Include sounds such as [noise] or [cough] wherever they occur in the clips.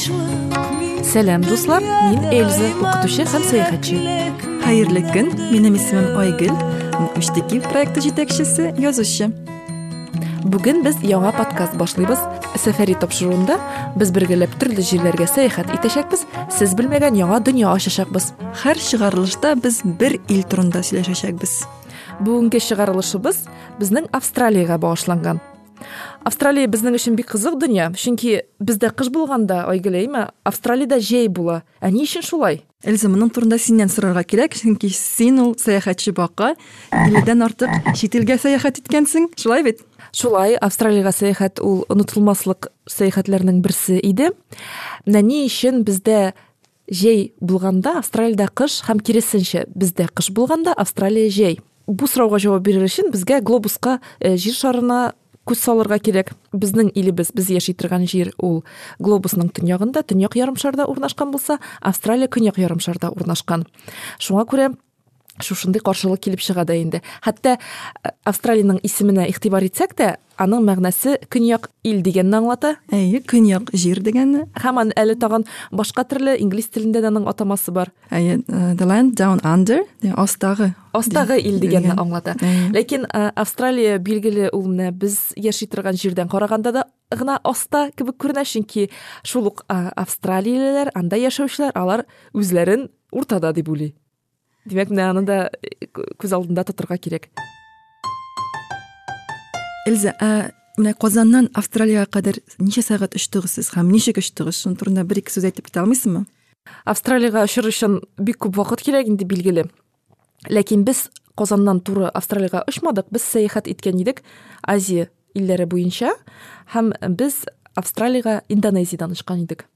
сәлем дуслар мин эльза укытучы һәм сәяхәтче. Хәерле көн минем исемем айгөл учтеки проекты жетекчиси язучы. Бүген без яңа подкаст башлыйбыз. Сәфәри тапшыруында без бергәләп төрле җирләргә сәяхәт итәчәкбез. Сез белмәгән яңа дөнья ачачакбыз. Һәр чыгарылышта без бер ил турында сөйләшәчәкбез. Бүгенге чыгарылышыбыз безнең австралиягә багышланган. Австралия безнең өчен бик кызык дөнья чөнки бездә кыш булганда айгөл әйме австралиядә җәй була ни өчен шулай? Эльза моның турында синнән сорарга кирәк чөнки син ул сәяхәтче бака илледән артык чит илгә сәяхәт иткәнсең шулай бит? Шулай. Австралиягә сәяхәт ул онытылмаслык сәяхәтләрнең берсе иде. Менә ни өчен бездә җәй булганда австралиядә кыш һәм киресенчә бездә кыш булганда австралия җәй бу сорауга җавап бирер өчен безгә глобуска җир шарына күз салырга кирәк безнең илебез без яши торган җир ул глобусның төньягында төньяк ярымшарда урнашкан булса австралия көньяк ярымшарда урнашкан шуңа күрә шушындый каршылык килеп чыга да инде. Хәтта австралиянең исеменә игътибар итсәк тә аның мәгънәсе көньяк ил дигәнне аңлата. Әйе көньяк җир дигәнне. Һәм аны әле тагын башка төрле инглиз дә аның атамасы бар. Әйе the land down under астагы астагы ил дигәнне аңлата. Әйе. ләкин австралия билгеле ул менә без яши торган җирдән караганда да гына аста кебек күренә чөнки шул ук австралиялеләр анда яшәүчеләр алар үзләрен уртада дип уйлый. Демәк менә аны да күз алдында тотырга кирәк эльза менә казаннан австралиягә кадәр ничә сәгать очтыгыз сез һәм ничек очтыгыз шуның турында бер ике сүз әйтеп китә алмыйсызмы австралиягә очыр өчен бик күп вакыт кирәк инде билгеле ләкин без казаннан туры австралиягә очмадык без сәяхәт иткән идек азия илләре буенча һәм без австралиягә индонезиядән очкан идек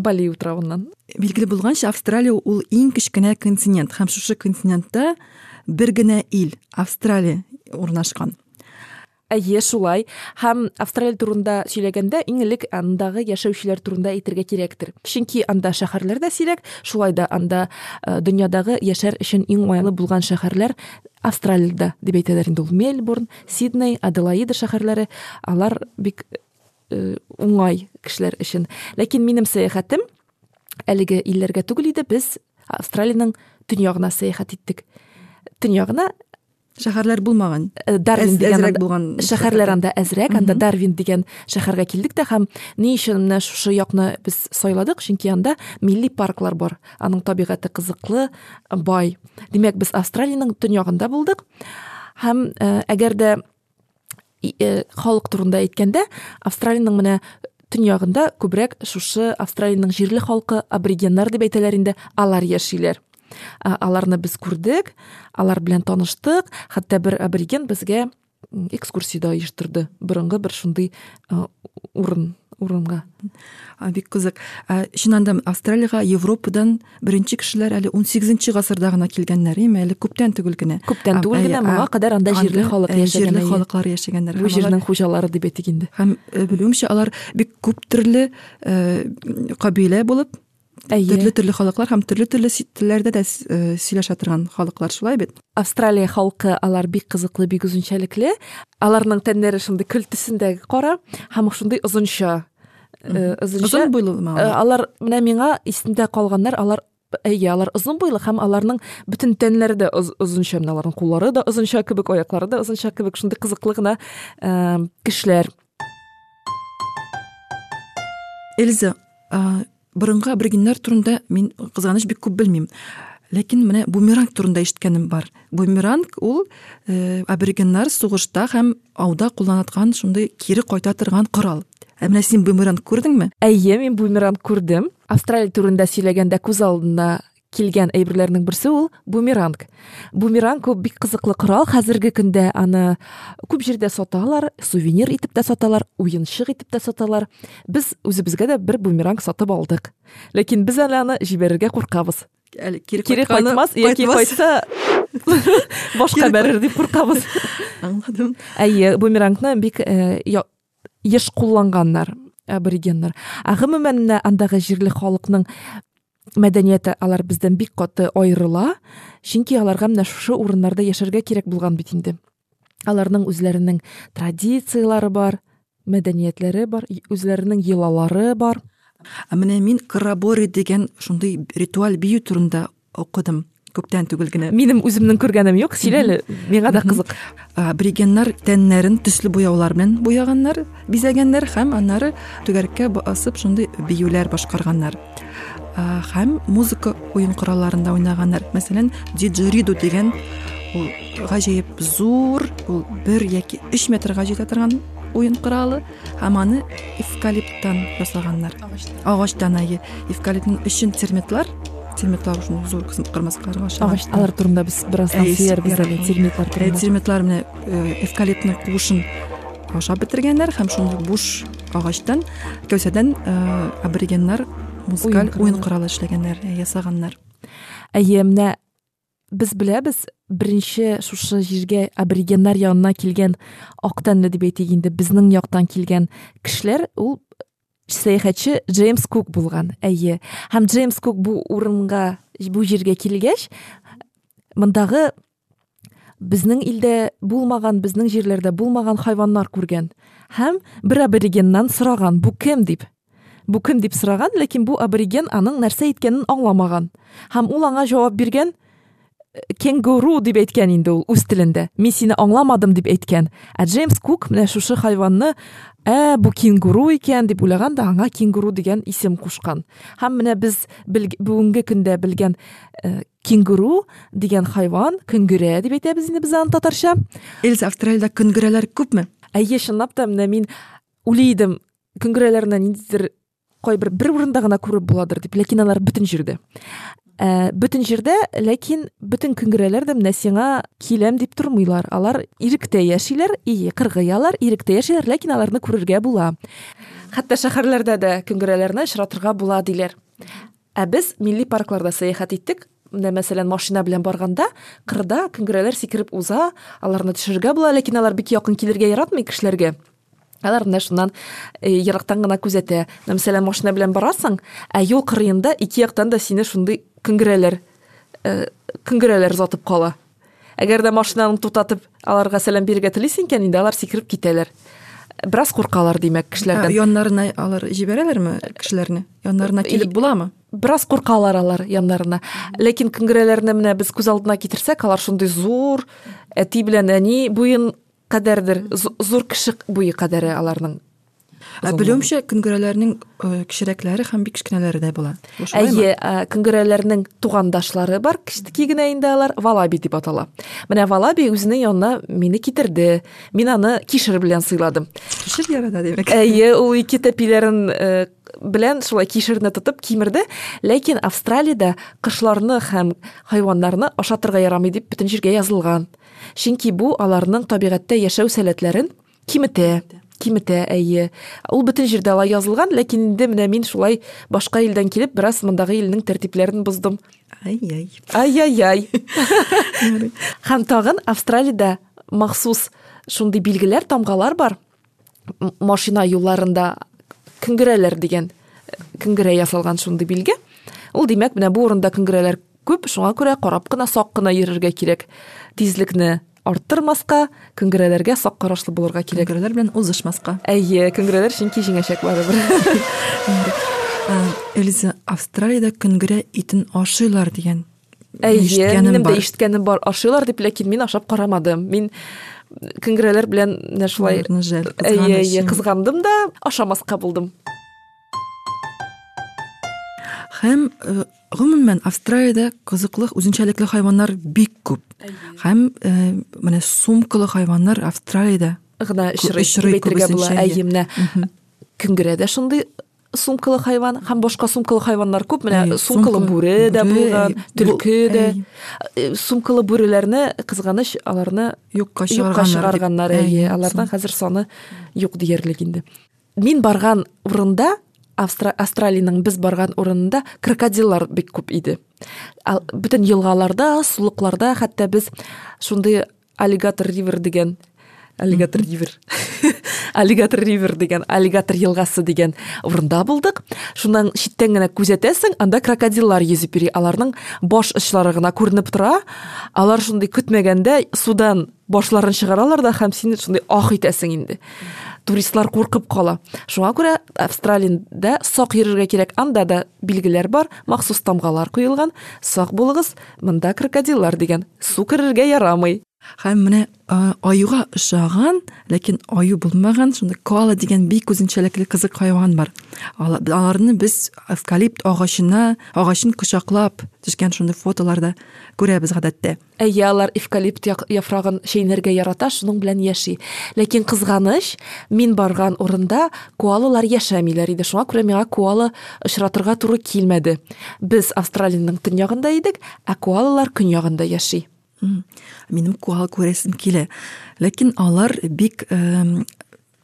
бали утравыннан билгеле булганча австралия ул иң кечкенә континент. Һәм шушы континентта бер генә ил австралия урнашкан әйе шулай. Һәм австралия турында сөйләгәндә иң элек андагы яшәүчеләр турында әйтергә кирәктер. Чөнки анда шәһәрләр дә сирәк шулай да анда э, дөньядагы яшәр өчен иң уңайлы булган шәһәрләр австралиядә дип әйтәләр инде ул. Мельбурн сидней аделаида шәһәрләре алар бик э, уңай кешеләр өчен. Ләкин минем сәяхәтем әлеге илләргә түгел иде. Без австралиянең төньягына сәяхәт иттек. Төньягына шәһәрләр булмаган. Э, Дарвин дигән булган шәһәрләр анда әзрәк анда. Дарвин дигән шәһәргә килдек тә һәм ни өчен менә шушы якны без сайладык? Чөнки анда милли парклар бар. Аның табигате кызыклы бай. Димәк без австралиянең төньягында булдык. Һәм э, әгәр дә э, халык турында әйткәндә австралиянең менә төньягында күбрәк шушы австралиянең җирле халкы аборигеннар дип әйтәләр инде алар яшиләр аларны без күрдек алар белән таныштык хәтта бер абориген безгә м, экскурсия да оештырды борынгы бер шундый э, урын урынга. А, бик кызык. Чыннан да австралияга европадан беренче кешеләр әле 18 гасырда гына килгәннәр име әле күптән түгел генә. Күптән түгел генә моңа кадәр анда анда, халык яшәгән җирле әйе. халыклар яшәгәннәр. Бу җирнең хуҗалары дип әйтик инде. һәм э, белүемчә алар бик күп төрле э, кабилә булып төрле әйе. төрле халыклар һәм төрле төрле си- телләрдә дә э, сөйләшә торган халыклар шулай бит. Австралия халкы алар бик кызыклы бик үзенчәлекле аларның тәннәре шундый көл төсендәге кара һәм шундый озынча. Э, озынча озын буйлымы Э, алар менә миңа исемдә калганнар алар әйе алар озын буйлы һәм аларның бөтен тәннәре дә оз- озынча менә аларның куллары да озынча кебек аяклары да озынча кебек шундый кызыклы гына кешеләр. Эльза а, борынгы аборигеннар турында мин кызганыч бик күп белмим. Ләкин менә бумеранг турында ишеткәнем бар. Бумеранг ул э, аборигеннар сугышта һәм ауда кулланаткан шундый кире кайта торган корал. Ә менә син бумеранг күрдеңме әйе мин бумеранг күрдем австралия турында сөйләгәндә күз алдына килгән әйберләрнең берсе ул бумеранг. Бумеранг ул бик кызыклы корал хәзерге көндә аны күп җирдә саталар сувенир итеп тә саталар уенчык итеп тә саталар. Без үзебезгә дә бер бумеранг сатып алдык ләкин без әле аны җибәрергә куркабыз әле кире, кайтмас яки кайтса башка бәрер дип куркабыз аңладым. Әйе бумерангны бик я- еш кулланганнар аборигеннар. Ә гомумән менә андагы җирле мәдәнияте алар бездән бик каты аерыла чөнки аларга менә шушы урыннарда яшәргә кирәк булган бит инде. Аларның үзләренең традициялары бар мәдәниятләре бар үзләренең йолалары бар. Менә мин деген ушундай ритуаль бию турында окудум көптөн түгел генә. Минем үземнең күргәнем юк сөйлә әле. Миңа да кызык. Аборигеннар тәннәрен төсле буяулар белән буяганнар бизәгәннәр һәм аннары түгәрәккә басып шундый биюләр башкарганнар. Һәм музыка уен коралларында уйнаганнар. Мәсәлән диджериду деген ул гаҗәеп зур ул бер яки өч метрга җитә торган уен коралы һәм аны эвкалиптан ясаганнар. Агачтан әйе эвкалиптның өчен терметлар терметлар ушундай зор кырмыскаларга агач алар турында биз бир аздан сөйләрбез әле терметлар турында. терметлар менә эвкалиптның куышын ашап бетергәннәр һәм шундый буш агачтан кәүсәдән аборигеннар музыкаль уен коралы эшләгәннәр ясаганнар. Әйе менә без беләбез беренче шушы җиргә аборигеннар янына килгән ак тәнле дип әйтик инде безнең яктан килгән кешеләр ул сәяхәтче джеймс кук булган әйе. Һәм джеймс кук бу урынга бу җиргә килгәч мондагы безнең илдә булмаган безнең җирләрдә булмаган хайваннар күргән. Һәм бер аборигеннан сораган бу кем? дип. Бу кем? дип сораган ләкин бу абориген аның нәрсә әйткәнен аңламаган. Һәм ул аңа җавап кенгуру дип әйткән инде ул үз телендә. Мин сине аңламадым дип әйткән. Ә джеймс кук менә шушы хайванны ә бу кенгуру икән дип уйлаган да аңа кенгуру дигән исем кушкан. Һәм менә без бүгенге көндә белгән ә, кенгуру дигән хайван көңгөрә дип әйтәбез инде без аны татарча. Эльза австралиядә көңгөрәләр күпме? Әйе чынлап та менә мин уйлый көңгөрәләрне ниндидер кайбер бер урында гына күреп буладыр дип ләкин алар бөтен җирдә. Ә, бөтен җирдә ләкин бөтен көңгөрәләр дә менә сиңа киләм дип тормыйлар. Алар иректә яшиләр и кыргыялар иректә яшиләр ләкин аларны күрергә була. Хәтта шәһәрләрдә дә көңгөрәләрне очратырга була диләр. Ә без милли паркларда сәяхәт иттек. Менә мәсәлән машина белән барганда кырда көңгөрәләр сикереп уза аларны төшерергә була ләкин алар бик якын килергә яратмый кешеләргә. Алар менә шуннан ерактан гына күзәтә. Мәсәлән машина белән барасың ә юл кырыенда ике яктан да сине шундый көңгөрәләр көңгөрәләр озатып кала. Әгәр дә машинаны тутатып аларга сәлам бирергә телисең икән инде алар сикереп китәләр. Бераз куркалар димәк кешеләрдән. Яннарына алар җибәрәләрме кешеләрне? Яннарына килеп буламы? Бераз куркалар алар яннарына. Ләкин көңгөрәләрне менә без күз алдына китерсәк алар шундый зур әти белән әни буен кадәрдер зур кеше буе кадәре аларның. Белүемчә көңгөрәләрнең кечерәкләре һәм бик кечкенәләре дә була. Әйе көңгөрәләрнең тугандашлары бар. Кечтеки генә инде алар. Валаби дип атала. Менә валаби үзенең янына мине китерде. Мин аны кишер белән сыйладым. Кишер ярата димәк әйе [laughs] ул ике тәпиләрен белән шулай кишерне тотып кимерде. Ләкин австралиядә кошларны һәм хайваннарны ашатырга ярамый дип бөтен җиргә язылган. Чөнки бу аларның табигатьтә яшәү сәләтләрен киметә. Киметә әйе. Ул бөтен җирдә алай язылган ләкин инде менә мин шулай башка илдән килеп бераз мондагы илнең тәртипләрен боздым ай ай ай ай ай [laughs] һәм тагын австралиядә махсус шундый билгеләр тамгалар бар. Машина юлларында көңгөрәләр дигән көңгөрә ясалган шундый билге. Ул димәк менә бу урында көңгөрәләр күп шуңа күрә карап кына сак кына йөрергә кирәк. Тизлекне арттырмаска көңгөрәләргә сак карашлы булырга кирәк. Көңгөрәләр белән узышмаска. Әйе көңгөрәләр чөнки җиңәчәк барыбер [laughs] эльза австралиядә көңгөрә итен ашыйлар дигән әйе минем дә ишеткәнем бар. Ашыйлар дип ләкин мин ашап карамадым. Мин көңгөрәләр белән менә шулай әйе әйе кызгандым да ашамаска булдым. Һәм гомумән австралиядә кызыклы үзенчәлекле хайваннар бик күп. Һәм менә сумкалы хайваннар австралиядә гына очрый була. әйе. Менә көңгөрә дә шундый сумкалы хайван һәм башка сумкалы хайваннар күп. Менә сумкалы бүре дә булган төлке дә. сумкалы бүреләрне кызганыч аларны юкка чыгарганнар әйе. Аларның хәзер саны юк диярлек инде. Мин барган урында австралиянең без барган урынында крокодиллар бик күп иде ал бөтен елгаларда сулыкларда хәтта без шундый аллигатор ривер дигән аллигатор ривер аллигатор ривер деген аллигатор елгасы [laughs] деген урында булдык шуннан читтән генә күзәтәсең анда крокодиллар йөзеп йөри аларның баш очлары гына күренеп тора алар шундый көтмәгәндә судан башларын чыгаралар да һәм син ах итәсең инде. Туристлар куркып кала шуңа күрә австралиядә сак йөрергә кирәк. Анда да билгеләр бар махсус тамгалар куелган. Сак булыгыз монда крокодиллар дигән су керергә ярамый. Һәм менә аюга ошаган ләкин аю булмаган шундай коала дигән бик үзенчәлекле кызык хайван бар. Аларны без эвкалипт агачына агачын кочаклап төшкән шундый фотоларда күрәбез гадәттә әйе алар эвкалипт яфрагын чәйнәргә ярата шуның белән яши. Ләкин кызганыч мин барган урында коалалар яшәмиләр иде. Шуңа күрә миңа коала очратырга туры килмәде без австралиянең төньягында идек ә коалалар көньягында яши. Минем куал күрәсем килә ләкин алар бик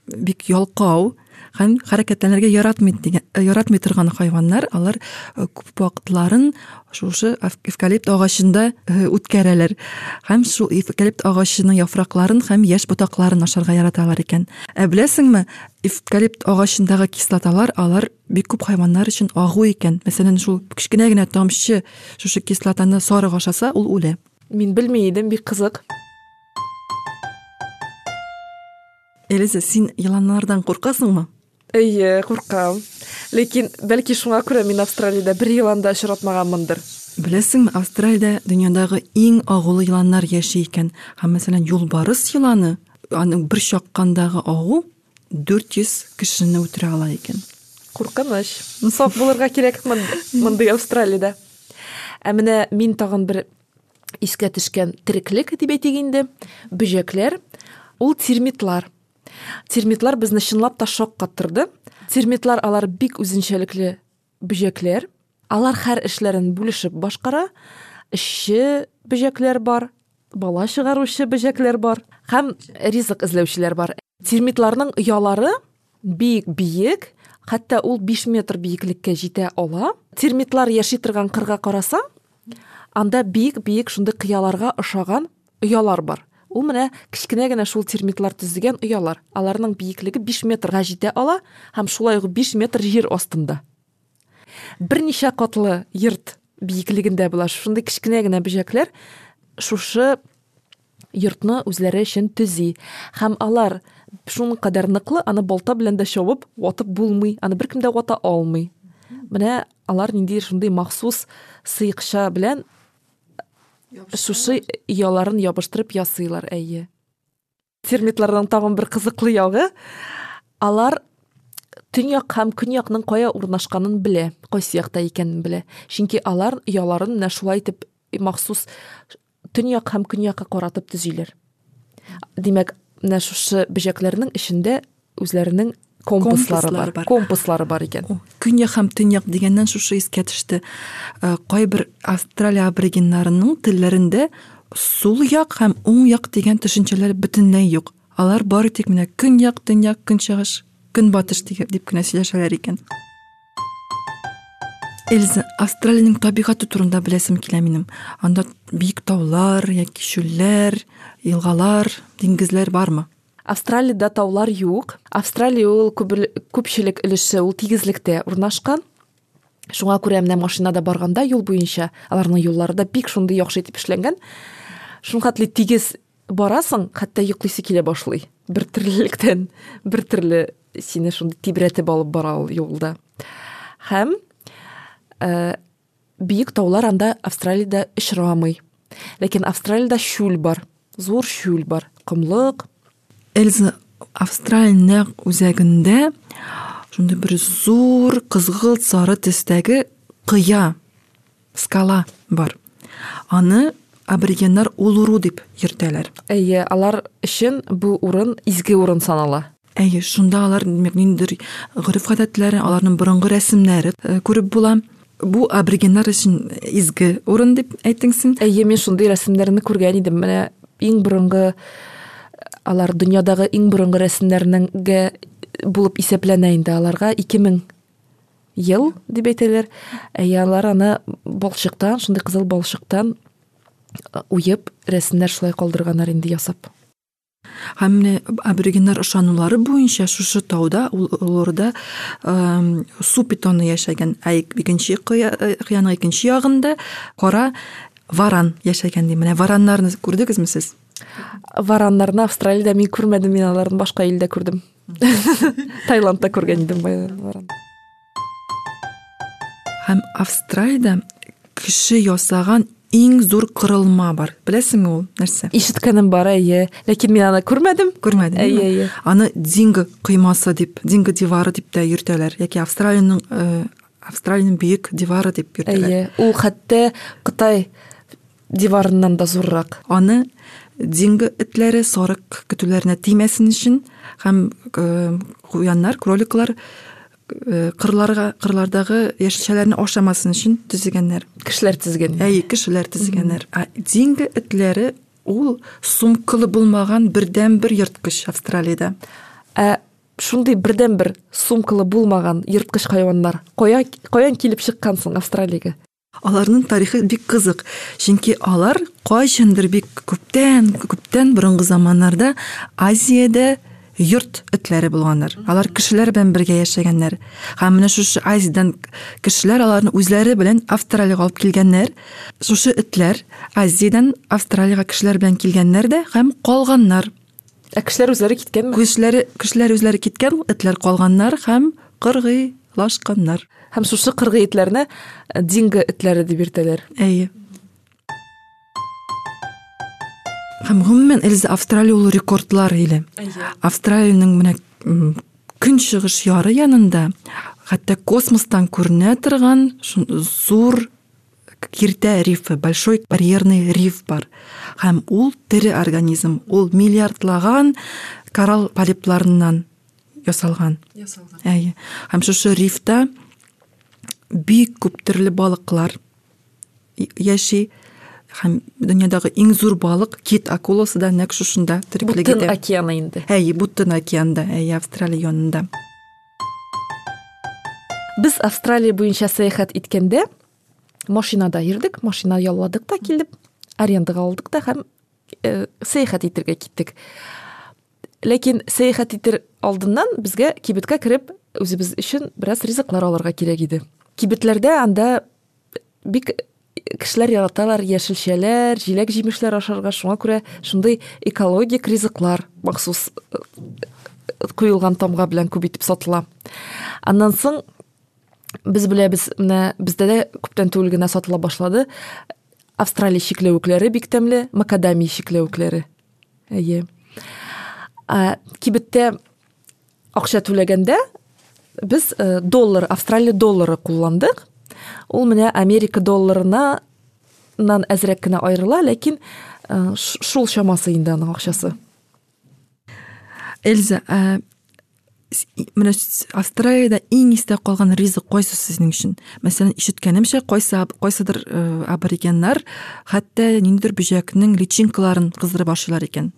бик ялкау һәм хәрәкәтләнергә яратмый дигән яратмый торган хайваннар. Алар күп вакытларын шушы эвкалипт агачында үткәрәләр. Һәм шул эвкалипт агачының яфракларын һәм яшь ботакларын ашарга яраталар икән. Ә беләсеңме эвкалипт агачындагы кислоталар алар бик күп хайваннар өчен агу икән. Мәсәлән шул кечкенә генә тамчы шушы кислотаны сарык ашаса ул үлә. Мин белмей идем, бик кызык. Элиза, син йыланнардан куркасыңмы? Әйе, куркам. Ләкин бәлки шуңа күрә мин Австралиядә бер йыланда очратмаганмындыр. Беләсеңме, Австралиядә дөньядагы иң агулы йыланнар яши икән. Һәм мәсәлән, юлбарыс йыланы, аның бер чаккандагы агу 400 кешене үтерә ала икән. Куркыныч. Сак булырга кирәк монда Австралиядә. Ә менә мин тагын бер искә төшкән тереклек дип әйтик инде бөҗәкләр ул термитлар. Термитлар безне чынлап та шок каттырды термитлар алар бик үзенчәлекле бөҗәкләр алар һәр эшләрен бүлешеп башкара эшче бөҗәкләр бар бала чыгаручы бөҗәкләр бар һәм ризык эзләүчеләр бар. Термитларның оялары бик биек хәтта ул 5 метр биеклеккә җитә ала. Термитлар яши торган кырга карасаң анда бик бик шундай кыяларга ошаган оялар бар. Ул менә кечкенә генә шул термитлар төзегән оялар аларның биеклеге биш метрга җитә ала һәм шулай ук биш метр җир астында. Берничә катлы йорт биеклегендә була. Шундай кечкенә генә бөҗәкләр шушы йортны үзләре өчен төзи. Һәм алар шуның кадәр ныклы аны балта белән дә чабып ватып булмый аны беркем дә вата алмый. Менә алар нинди шундый махсус сыйкча белән шушы ояларын ябыштырып ясыйлар әйе. Термитларның тагын бер кызыклы ягы алар төньяк һәм көньякның кая урнашканын белә кайсы якта икәнен белә. Чөнки алар ояларын менә шулай итеп махсус төньяк һәм көньякка каратып төзиләр. Димәк менә шушы бөҗәкләрнең үзләренең компаслары бар компаслары бар икән көньяк һәм төньяк дигәннән шушы искә төште кайбер австралия аборигеннарының телләрендә сул як һәм уң як дигән төшенчәләр бөтенләй юк. Алар бары тик менә көньяк төньяк көнчыгыш көнбатыш дип кенә сөйләшәләр икән. Эльза австралиянең табигаты турында беләсем килә минем. Анда биек таулар яки чүлләр елгалар диңгезләр бармы? Австралияда таулар юк. Австралия ул күпчелек өлеше ул тигезлектә урнашкан шуңа күрә менә машинада барганда юл буенча аларның юллары да бик шундый яхшы итеп эшләнгән. Шуңхатлы тигез барасың хәтта йоклыйсы килә башлый. Бер төрлелектән бер төрле сине шундый тибрәтеп алып бара ул юлда. Һәм ә, биек таулар анда австралиядә очрамый ләкин австралиядә чүл бар зур чүл бар комлык эльза австралия нәкъ үзәгендә шундай бер зур кызгылт сары төстәге кыя скала бар. Аны аборигеннар улуру дип йөртәләр. Әйе алар өчен бу урын изге урын санала. Әйе шунда алар ниндидер гореф гадәтләре аларның борынгы рәсемнәре күреп була. Бу аборигеннар өчен изге урын дип әйттең син? Әйе мин шундый рәсемнәрне күргән идем. Менә иң борынгы алар дөньядагы иң борынгы рәсемнәрнеңгә булып исәпләнә инде. Аларга ике мең ел дип әйтәләр. Әйе алар аны балчыктан шундай кызыл балчыктан уеп рәсемнәр шулай калдырганнар инде ясап. Һәм менә аборигеннар ышанулары буенча шушы тауда олорда су питоны яшәгән. Ә икенче кыяның икенче ягында кара варан яшәгән ди менә вараннарны күрдегезме сез вараннарны австралияда мин күрмәдем мин аларны башка илдә күрдем таиландта күргән идем варан һәм австралияда кеше ясаган иң зур корылма бар беләсеңме ул нәрсә ишеткәнем бар әйе ләкин мин аны күрмәдем күрмәдең әйе әйе аны динго коймасы дип динго дивары дип тә йөртәләр яки австралиянең э, австралиянең бөек дивары дип йөртәләр әйе ул хәтта кытай диварыннан да зуррак. Аны динго этләре сарык көтүләренә тимәсен өчен һәм э, куяннар кроликлар э, кырларга кырлардагы яшелчәләрне ашамасын өчен төзегәннәр. Кешеләр тезгән әйе кешеләр төзегәннәр. Ә динго этләре ул сумкалы булмаган бердән бер ерткыч австралиядә. Ә шундый бердән бер сумкалы булмаган ерткыч хайваннар кая каян килеп чыккан соң австралиягә? Аларның тарихы бик кызык. Чөнки алар кайчандыр бик күптән күптән борынгы заманнарда азиядә йорт этләре булганнар. Алар кешеләр белән бергә яшәгәннәр. Һәм менә шушы азиядан кешеләр аларны үзләре белән австралиягә алып килгәннәр. Шушы этләр азиядан австралиягә кешеләр белән килгәннәр дә һәм калганнар. Ә кешеләр үзләре киткәнме? Кешеләре кешеләр үзләре киткән этләр калганнар һәм кыргыйлашканнар һәм шушы кыргый этләрне э, динго этләре дип йөртәләр. Әйе. Һәм гомумән элза австралия ул рекордлар иле. Австралиянең менә көнчыгыш яры янында хәтта космостан күренә торган зур киртә рифы большой барьерный риф бар. Һәм ул тере организм. Ул миллиардлаган коралл полипларыннан ясалган. Әйе һәм шушы рифта бик күп төрле балыклар яши. Һәм дөньядагы иң зур балык кит акуласы да нәкъ шушында бу тереклеге тын дә. океаны инде. Әйе бу тын океанда әйе австралия янында. Без австралия буенча сәяхәт иткәндә машинада йөрдек машина ялладык та килдек арендага алдык та һәм э, сәяхәт итәргә киттек. Ләкин сәяхәт итер алдыннан безгә кибеткә кереп үзебез өчен бераз ризыклар алырга кирәк иде. Кибетләрдә анда бик кешеләр яраталар яшелчәләр җиләк җимешләр ашарга шуңа күрә шундый экологик ризыклар махсус э, куелган тамга белән күп итеп сатыла. Аннан соң без беләбез менә бездә дә күптән түгел генә сатыла башлады. Австралия чикләвекләре бик тәмле макадамия чикләвекләре әйе. Ә, кибеттә акча түләгәндә без э, доллар австралия доллары кулландык. Ул менә америка долларына нан әзрәк кенә аерыла ләкин э, ш- шул чамасы инде аның акчасы. Эльза ә, с- австралиядә иң истә калган ризык кайсы сезнең өчен? Мәсәлән ишеткәнемчә кайсы аб- кайсыдыр э, аборигеннар хәтта ниндидер бөҗәкнең личинкаларын кыздырып ашыйлар икән?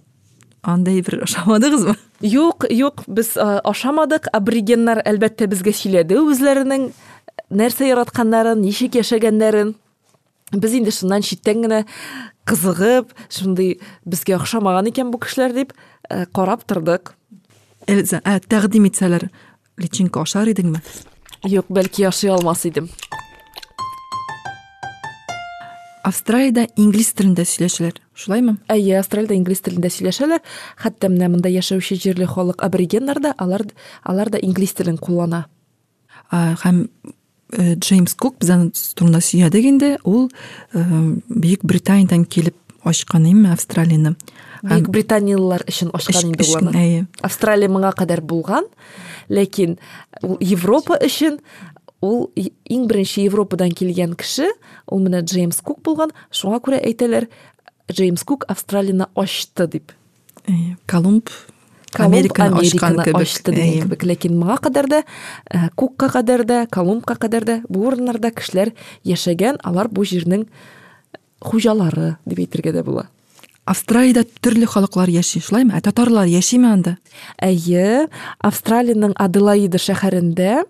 Андай бер ашамадыгызмы Юк, юк, без а, ашамадык. Аборигеннар әлбәттә безгә сөйләде үзләренең нәрсә яратканнарын, ничек яшәгәннәрен. Без инде шуннан читтән генә кызыгып, шундый безгә охшамаган икән бу кешеләр дип э, карап тордык. эльза ә, тәкъдим итсәләр личинка ашар идеңме Юк, бәлки яшый алмас идем. Австралиядә инглиз телендә сөйләшәләр шулаймы Әйе, Австралиядә инглиз телендә сөйләшәләр. Хәтта менә монда яшәүче җирле халык аборигеннар да, алар алар да инглиз телен куллана. Һәм э, Джеймс Кук без аны турында инде ул э, Бөек Британиядан килеп ачкан име Австралияны Бөек Британиялылар өчен ачкан инде ул аны. әйе Австралия моңа кадәр булган, ләкин ул Европа өчен и- иң беренче Европадан килгән кеше, ул менә Джеймс Кук булган. Шуңа күрә әйтәләр, Джеймс Кук Австралияны ачты дип. әйе Колумб Американы ачты дигән әйе. кебек. Ләкин моңа кадәр да, э, Кукка кадәр да, Колумбка кадәр да бу урыннарда кешеләр яшәгән, алар бу җирнең хуҗалары дип әйтергә дә була. Австралиядә төрле халыклар яши шулаймы ә татарлар яшиме анда Әйе, Австралиянең Аделаида шәһәрендә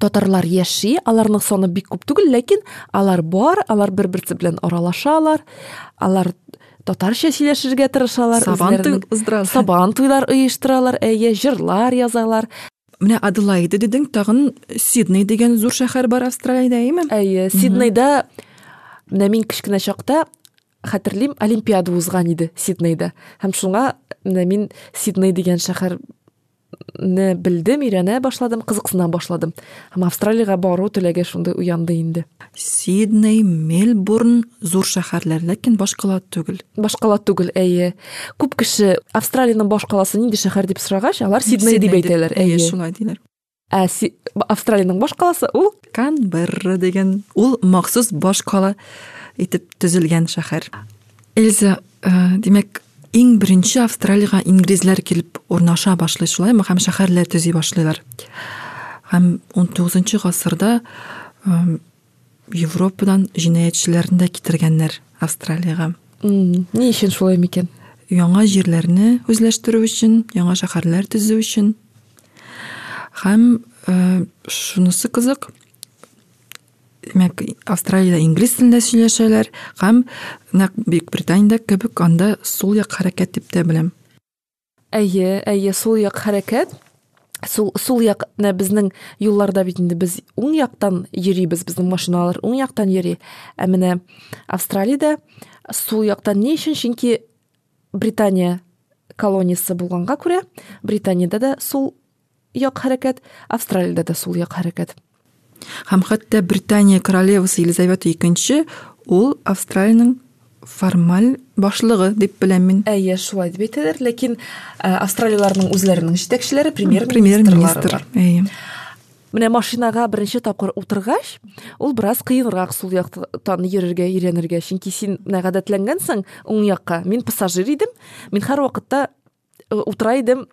татарлар яши, аларның саны бик күп түгел, ләкин алар бар, алар бер-берсе белән аралашалар, алар татарча сөйләшергә тырышалар, Сабан туздыралар. Сабан туйлар оештыралар, әйе, җырлар язалар. менә Аделаида дидең тагын Сидней дигән зур шәһәр бар Австралиядә әйеме Әйе, Сиднейда менә мин кечкенә чакта хәтерлим олимпиада узган иде сиднейда һәм шуңа менә мин сидней дигән шәһәрне белдем өйрәнә башладым кызыксына башладым. Һәм австралиягә бару теләге шундай уянды инде. Сидней мельбурн зур шәһәрләр ләкин баш кала түгел. Баш кала түгел әйе. Күп кеше австралиянең баш каласы нинди шәһәр дип сорагач алар сидней дип әйтәләр әйе шулай диләр. Ә австралиянең баш каласы ул канберра деген ул махсус баш кала итеп төзелгән шәһәр. Эльза ә, димәк иң беренче австралиягә инглизләр килеп урнаша башлый шулаймы һәм шәһәрләр төзи башлыйлар. Һәм ун тугызынчы гасырда ә, европадан җинаятьчеләрне дә китергәннәр австралиягә ни өчен шулай микән? Яңа җирләрне үзләштерү өчен яңа шәһәрләр төзү өчен. Һәм ә, шунысы кызык демәк австралиядә инглиз телендә сөйләшәләр һәм нәкъ бөек британияда кебек анда сул як хәрәкәт дип тә беләм. Әйе әйе сул як хәрәкәт. Сул сул як безнең юлларда бит инде без уң яктан йөрибез безнең машиналар уң яктан йөри. Ә менә австралиядә сул яктан ни өчен? Чөнки британия колониясы булганга күрә британияда да сул як хәрәкәт австралиядә дә сул як хәрәкәт. Һәм хәтта британия королевасы елизавета икенче ул австралиянең формаль башлыгы дип беләм мин. Әйе шулай дип әйтәләр. Ләкин австралияларның үзләренең җитәкчеләре премьер министр әйе. Менә машинага беренче тапкыр утыргач ул бераз кыенрак сул яктан йөрергә өйрәнергә. Чөнки син менә гадәтләнгәнсең уң якка. Мин пассажир идем. Мин һәрвакытта утыра идем.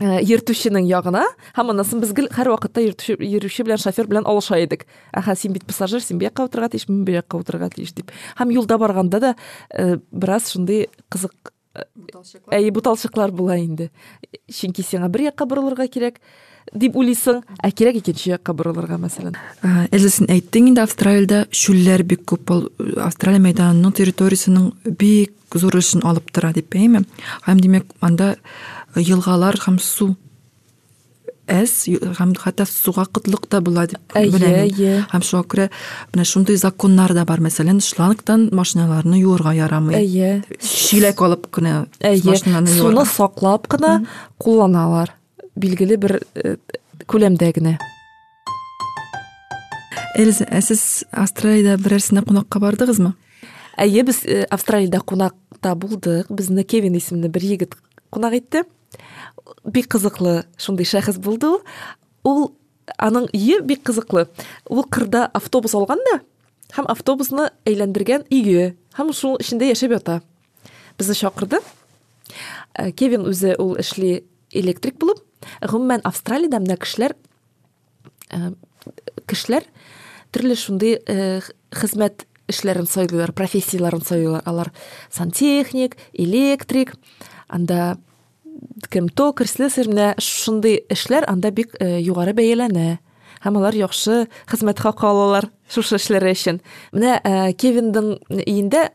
Йөртүченең ягына һәм соң без гел һәрвакытта йөрүче белән шофер белән алыша идек. Әһә син бит пассажир син бу якка утырырга тиеш мин бу якка утырырга тиеш дип. Һәм юлда барганда да бераз шундый кызык әйе буталчыклар була инде. Чөнки сиңа бер якка борылырга кирәк дип уйлыйсың. Ә кирәк икенче якка борылырга мәсәлән. Эльза син әйттең инде австралиядә чүлләр бик күп ул австралия мәйданының территориясының бик зур өлешен алып тора дип әйме? Һәм димәк анда елгалар һәм су. Әз һәм хәтта суга кытлык та була дип беләм һәм шуңа күрә менә шундый законнар да бар. Мәсәлән шлангтан машиналарны юырга ярамый әйе чиләк алып кына әйе суны саклап кына кулланалар. Билгеле бер күләмдә генә эльза ә сез австралиядә берәрсенә кунакка бардыгызмы әйе без австралиядә кунакта булдык безне кевин исемле бер егет кунак итте бик кызыклы шундый шәхес булды ул. Аның өе бик кызыклы. Ул кырда автобус алган да һәм автобусны әйләндергән өйгө һәм шул эчендә яшәп ята. Безне чакырды. Кевин үзе ул эшли электрик булып гомумән австралиядә менә кешеләр кешеләр төрле шундый хезмәт эшләрен сайлыйлар профессияларын сайлыйлар. Алар сантехник электрик анда кем токарь слесарь менә шундый эшләр анда бик югары бәяләнә. Һәм алар яхшы хезмәт хакы алалар шушы эшләре өчен. Менә кевиндың өендә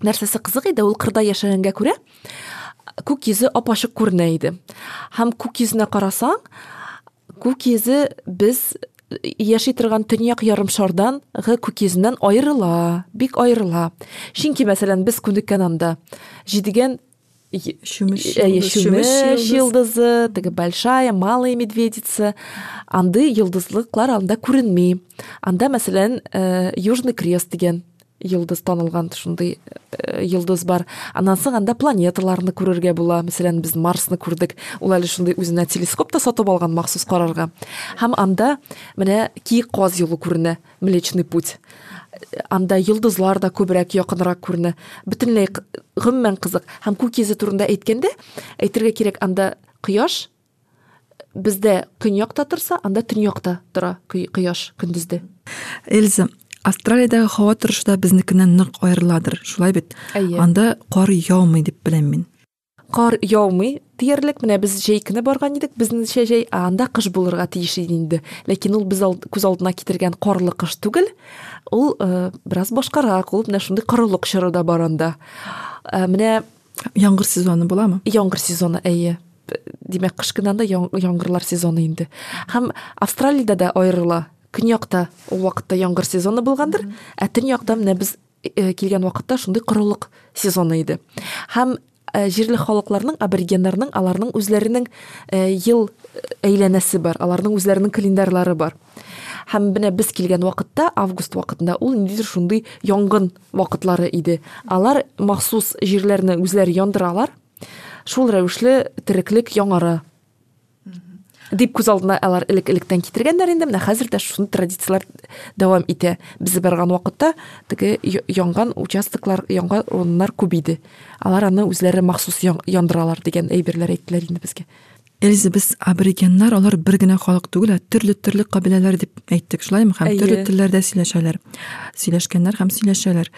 нәрсәсе кызык иде ул кырда яшәгәнгә күрә. Күк йөзе ап-ачык күренә иде. Һәм күк йөзенә карасаң күк йөзе без яши торган төньяк ярымшардан күк йөзеннән аерыла бик аерыла. Чөнки мәсәлән без күнеккән анда җидегән шүмеш йылдызы теге большая малая медведица андый йылдызлыклар анда күренми анда мәсәлән южный крест дигән йылдыз танылган шундый йылдыз бар. Аннан соң анда планеталарны күрергә була. Мәсәлән без марсны күрдек ул әле шундый үзенә телескоп та сатып алган махсус карарга һәм анда менә каз юлы күренә млечный путь. Анда йолдызлар да күбрәк якынрак күренә бөтенләй гомумән кызык һәм күк йөзе турында әйткәндә әйтергә кирәк анда кояш бездә көньякта торса анда төньякта тора кояш көндезде эльза австралиядәге һава торышы да безнекеннән нык аерыладыр. Шулай бит. Әйе. Анда кар яумый дип беләм мин. Кар яумый диярлек менә без җәй көне барган идек безнеңчә җәй анда кыш булырга тиеш иде инде. Ләкин ул без күз алдына китергән карлы кыш түгел. Ул бераз башкарак. Ул менә шундый корылык чоры да бар анда. Менә яңгыр сезоны буламы? Яңгыр сезоны әйе. Димәк кыш яңгырлар сезоны инде. Һәм австралиядә дә аерыла. Көньякта ул вакытта яңгыр сезоны булгандыр ә төньякта менә без э, килгән вакытта шундый корылык сезоны иде һәм жерле халыкларның аборигеннарның аларның үзләренең ел әйләнәсе бар аларның үзләренең календарьлары бар. Һәм менә без килгән вакытта август вакытында ул ниндидер шундый янгын вакытлары иде алар махсус җирләрне үзләре яндыралар. Шул рәвешле тереклек яңара дип күз алдына алар элек электән китергәннәр инде менә хәзер дә шундый традициялар дәвам итә без барган вакытта теге янган участоклар янган күп иде алар аны үзләре махсус яндыралар дигән әйберләр әйттеләр инде безгә эльза без аборигеннар алар бер генә халык түгел ә төрле төрле кабиләләр дип әйттек шулаймы һәм төрле телләрдә сөйләшәләр сөйләшкәннәр һәм сөйләшәләр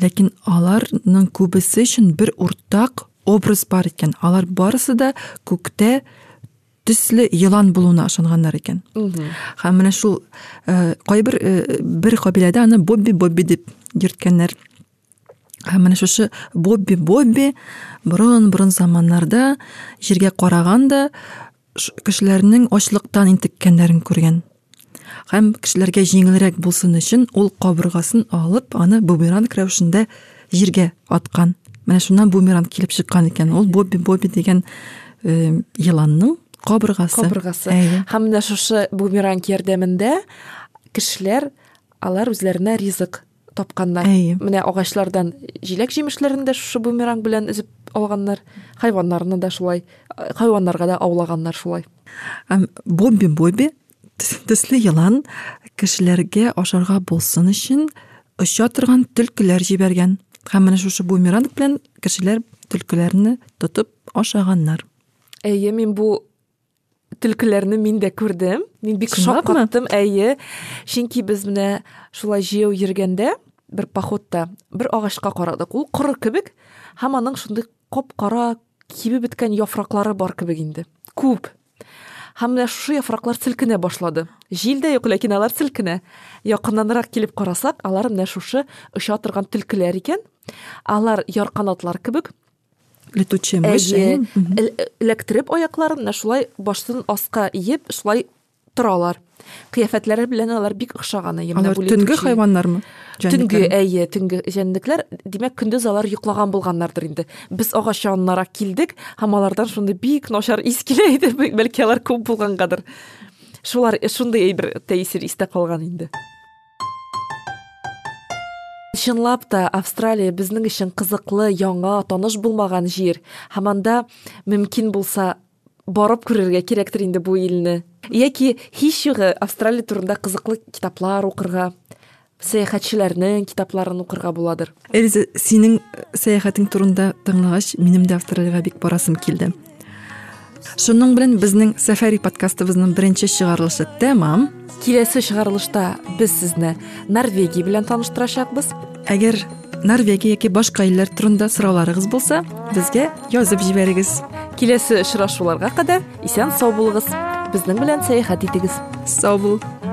ләкин аларның күбесе өчен бер уртак образ бар икән алар барысы да күктә төсле йылан булуына ышанганнар икән һәм менә шул кайбер бер кабиләдә аны бобби бобби дип йөрткәннәр һәм менә шушы бобби бобби борын борын заманнарда җиргә караган да кешеләрнең ачлыктан интеккәннәрен күргән һәм кешеләргә җиңелрәк булсын өчен ул кабыргасын алып аны бумеранг рәвешендә җиргә аткан менә шуннан бумеранг килеп чыккан икән ул бобби бобби дигән йыланның кабыргасы кабыргасы һәм шушы бумеранг ярдәмендә кешеләр алар үзләренә ризык тапканнар. Менә агачлардан җиләк җимешләрен дә шушы бумеранг белән өзеп алганнар. Хайваннарны да шулай хайваннарга да аулаганнар шулай. Бобби бобби төсле йылан кешеләргә ашарга булсын өчен оча торган төлкеләр җибәргән. Һәм менә шушы бумеранг белән кешеләр төлкеләрне тотып ашаганнар. Әйе мин бу төлкеләрне мин дә күрдем мин бик шок каттым әйе. Чөнки без менә шулай җәяү йөргәндә бер походта бер агачка карадык ул коры кебек һәм аның шундый капкара кибеп беткән яфраклары бар кебек инде. Күп. Һәм менә шушы яфраклар селкенә башлады. Җил дә юк ләкин алар селкенә якыннанрак килеп карасак алар менә шушы оча торган төлкеләр икән алар ярканатлар кебек летучая мышь эләктереп аякларын менә шулай баштан аска иеп шулай торалар. Кыяфәтләре белән алар бик охшаган алар төнге хайваннармы төнге әйе төнге җәнлекләр димәк көндез алар йоклаган булганнардыр инде. Без агач янынарак килдек һәм алардан шундый бик начар ис килә иде бәлки алар күп булгангадыр шулар шундый әйбер тәэсир истә калган инде. Чынлап та австралия безнең өчен кызыклы яңа таныш булмаган җир һәм анда мөмкин булса барып күрергә кирәктер инде бу илне. Яки һич югы австралия турында кызыклы китаплар укырга сәяхәтчеләрнең китапларын укырга буладыр. Эльза синең сәяхәтең турында тыңлагач минем дә австралиягә бик барасым килде. Шуның белән безнең сәфәри подкастыбызның беренче чыгарылышы тәмам киләсе чыгарылышта без сезне норвегия белән таныштырачакбыз. Әгәр норвегия яки башка илләр турында сорауларыгыз булса безгә язып җибәрегез. Киләсе очрашуларга кадәр исән сау булыгыз. Безнең белән сәяхәт итегез. Сау бул.